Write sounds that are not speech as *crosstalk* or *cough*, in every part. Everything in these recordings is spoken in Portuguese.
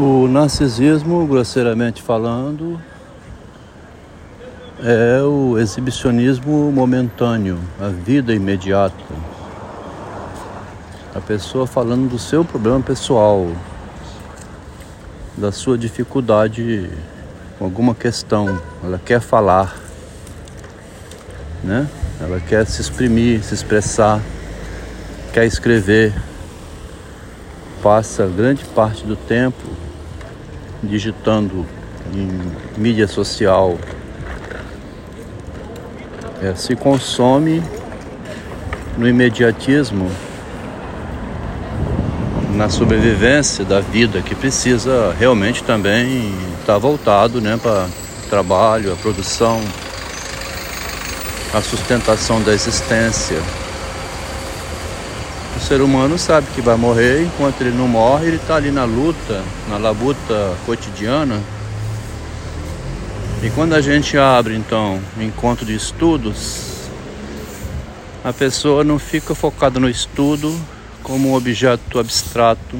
O narcisismo, grosseiramente falando, é o exibicionismo momentâneo, a vida imediata. A pessoa falando do seu problema pessoal, da sua dificuldade com alguma questão, ela quer falar, né? Ela quer se exprimir, se expressar, quer escrever. Passa grande parte do tempo digitando em mídia social. É, se consome no imediatismo, na sobrevivência da vida, que precisa realmente também estar tá voltado né, para trabalho, a produção, a sustentação da existência. O ser humano sabe que vai morrer, enquanto ele não morre, ele está ali na luta, na labuta cotidiana. E quando a gente abre então um encontro de estudos, a pessoa não fica focada no estudo como um objeto abstrato,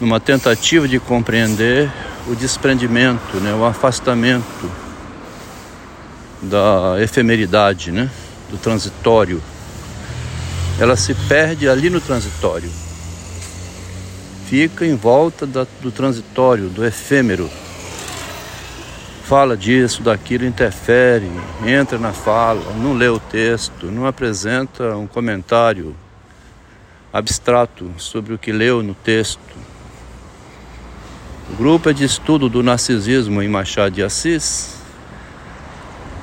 numa tentativa de compreender o desprendimento, né, o afastamento da efemeridade, né, do transitório ela se perde ali no transitório. Fica em volta da, do transitório, do efêmero. Fala disso, daquilo, interfere, entra na fala, não lê o texto, não apresenta um comentário abstrato sobre o que leu no texto. O grupo é de estudo do narcisismo em Machado de Assis,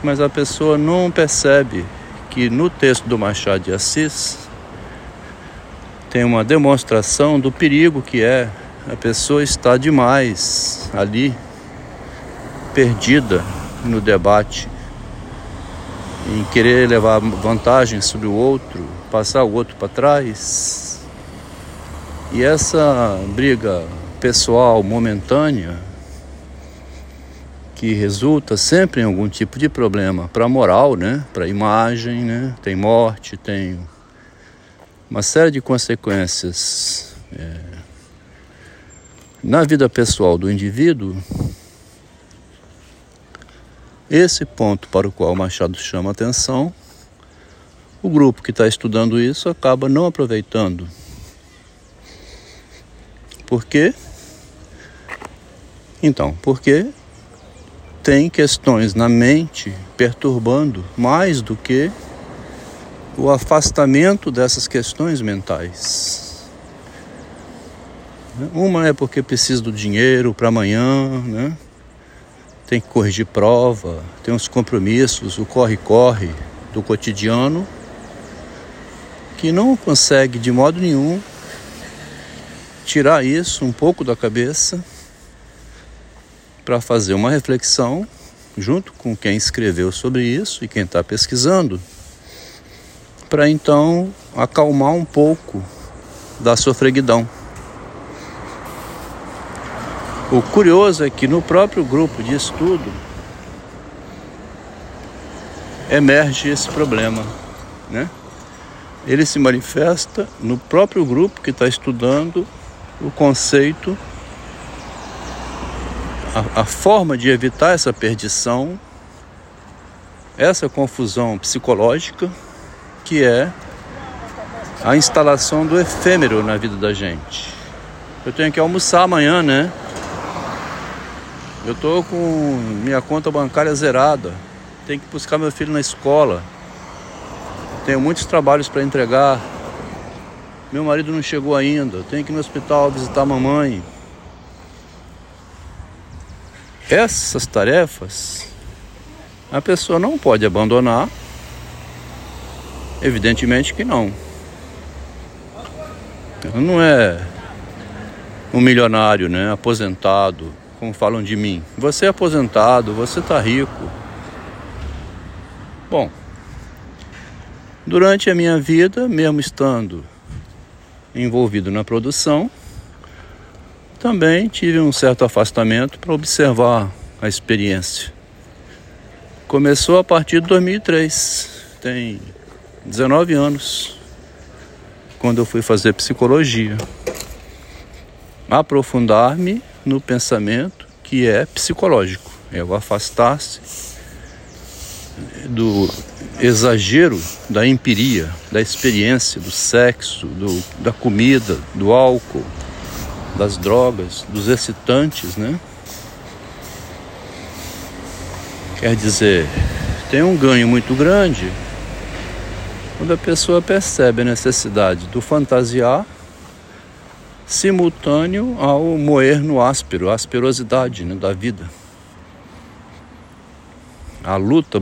mas a pessoa não percebe que no texto do Machado de Assis tem uma demonstração do perigo que é a pessoa estar demais ali, perdida no debate, em querer levar vantagem sobre o outro, passar o outro para trás. E essa briga pessoal momentânea que resulta sempre em algum tipo de problema para a moral, né? Para a imagem, né? Tem morte, tem uma série de consequências é, na vida pessoal do indivíduo, esse ponto para o qual Machado chama atenção, o grupo que está estudando isso acaba não aproveitando. Por quê? Então, porque tem questões na mente perturbando mais do que o afastamento dessas questões mentais. Uma é porque precisa do dinheiro para amanhã, né? tem que corrigir prova, tem os compromissos, o corre-corre do cotidiano, que não consegue de modo nenhum tirar isso um pouco da cabeça para fazer uma reflexão junto com quem escreveu sobre isso e quem está pesquisando para então acalmar um pouco da sofreguidão. O curioso é que no próprio grupo de estudo emerge esse problema, né? Ele se manifesta no próprio grupo que está estudando o conceito, a, a forma de evitar essa perdição, essa confusão psicológica que é a instalação do efêmero na vida da gente. Eu tenho que almoçar amanhã, né? Eu tô com minha conta bancária zerada. Tenho que buscar meu filho na escola. Tenho muitos trabalhos para entregar. Meu marido não chegou ainda. Tenho que ir no hospital visitar a mamãe. Essas tarefas a pessoa não pode abandonar Evidentemente que não. Não é um milionário, né? Aposentado, como falam de mim. Você é aposentado, você está rico. Bom, durante a minha vida, mesmo estando envolvido na produção, também tive um certo afastamento para observar a experiência. Começou a partir de 2003. Tem 19 anos, quando eu fui fazer psicologia. aprofundar-me no pensamento que é psicológico, é o afastar-se do exagero da empiria, da experiência, do sexo, do, da comida, do álcool, das drogas, dos excitantes, né? Quer dizer, tem um ganho muito grande quando a pessoa percebe a necessidade do fantasiar simultâneo ao moer no áspero, a asperosidade né, da vida. A luta,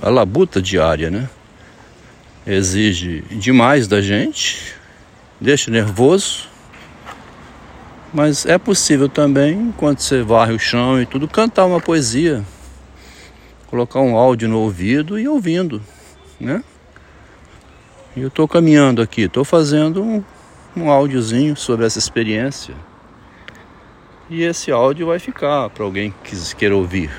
a labuta diária, né? Exige demais da gente, deixa nervoso, mas é possível também, enquanto você varre o chão e tudo, cantar uma poesia, colocar um áudio no ouvido e ouvindo, né? E eu estou caminhando aqui, estou fazendo um, um áudiozinho sobre essa experiência. E esse áudio vai ficar para alguém que queira ouvir.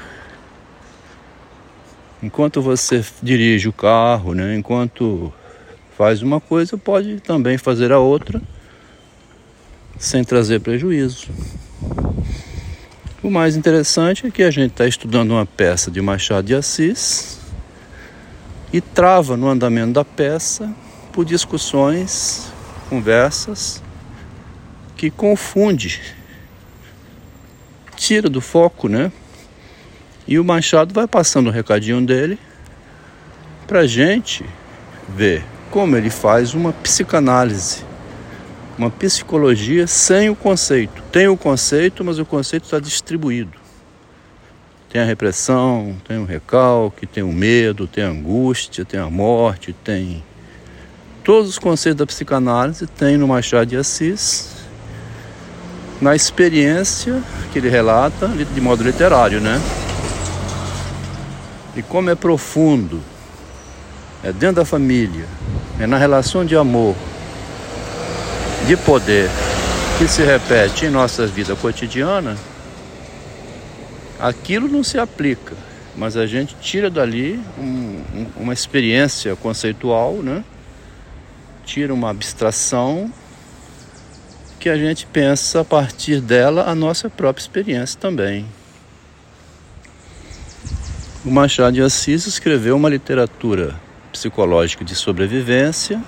Enquanto você dirige o carro, né? enquanto faz uma coisa, pode também fazer a outra sem trazer prejuízo. O mais interessante é que a gente está estudando uma peça de Machado de Assis e trava no andamento da peça por discussões, conversas que confunde, tira do foco, né? E o Machado vai passando o recadinho dele para gente ver como ele faz uma psicanálise, uma psicologia sem o conceito. Tem o conceito, mas o conceito está distribuído. Tem a repressão, tem o recalque, tem o medo, tem a angústia, tem a morte, tem todos os conceitos da psicanálise tem no Machado de Assis, na experiência que ele relata de modo literário, né? E como é profundo, é dentro da família, é na relação de amor, de poder que se repete em nossa vida cotidiana, aquilo não se aplica, mas a gente tira dali um, um, uma experiência conceitual, né? tira uma abstração que a gente pensa a partir dela a nossa própria experiência também. O Machado de Assis escreveu uma literatura psicológica de sobrevivência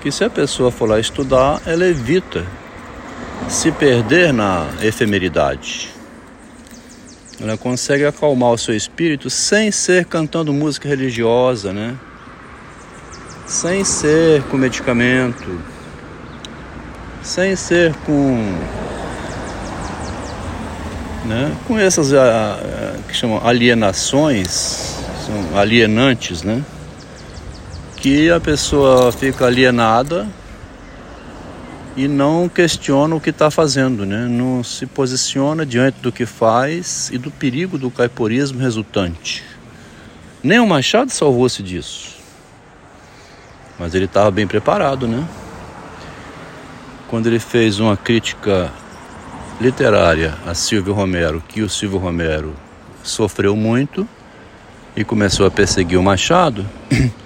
que se a pessoa for lá estudar, ela evita se perder na efemeridade. Ela consegue acalmar o seu espírito sem ser cantando música religiosa, né? sem ser com medicamento, sem ser com né, com essas a, a, que chamam alienações, são alienantes, né? Que a pessoa fica alienada e não questiona o que está fazendo, né? Não se posiciona diante do que faz e do perigo do caiporismo resultante. Nem o Machado salvou-se disso. Mas ele estava bem preparado, né? Quando ele fez uma crítica literária a Silvio Romero, que o Silvio Romero sofreu muito e começou a perseguir o Machado, *clears throat*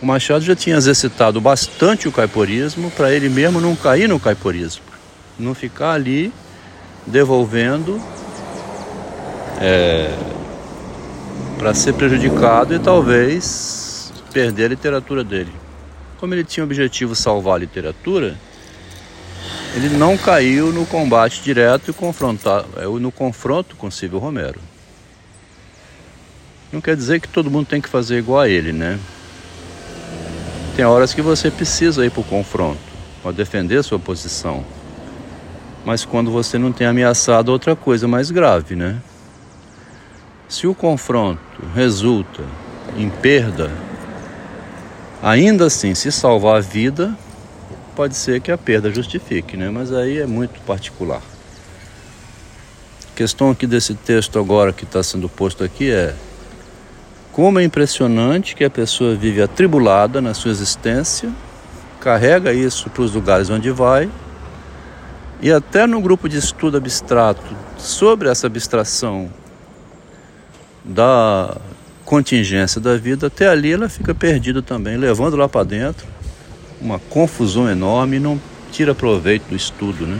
o Machado já tinha exercitado bastante o caiporismo para ele mesmo não cair no caiporismo, não ficar ali devolvendo é, para ser prejudicado e talvez perder a literatura dele. Como ele tinha o objetivo salvar a literatura, ele não caiu no combate direto e confrontar, é, no confronto com Silvio Romero. Não quer dizer que todo mundo tem que fazer igual a ele, né? Tem horas que você precisa ir para o confronto, para defender sua posição. Mas quando você não tem ameaçado outra coisa mais grave, né? Se o confronto resulta em perda Ainda assim, se salvar a vida, pode ser que a perda justifique, né? Mas aí é muito particular. A questão aqui desse texto agora que está sendo posto aqui é como é impressionante que a pessoa vive atribulada na sua existência, carrega isso para os lugares onde vai, e até no grupo de estudo abstrato sobre essa abstração da contingência da vida, até ali ela fica perdida também, levando lá para dentro uma confusão enorme e não tira proveito do estudo, né?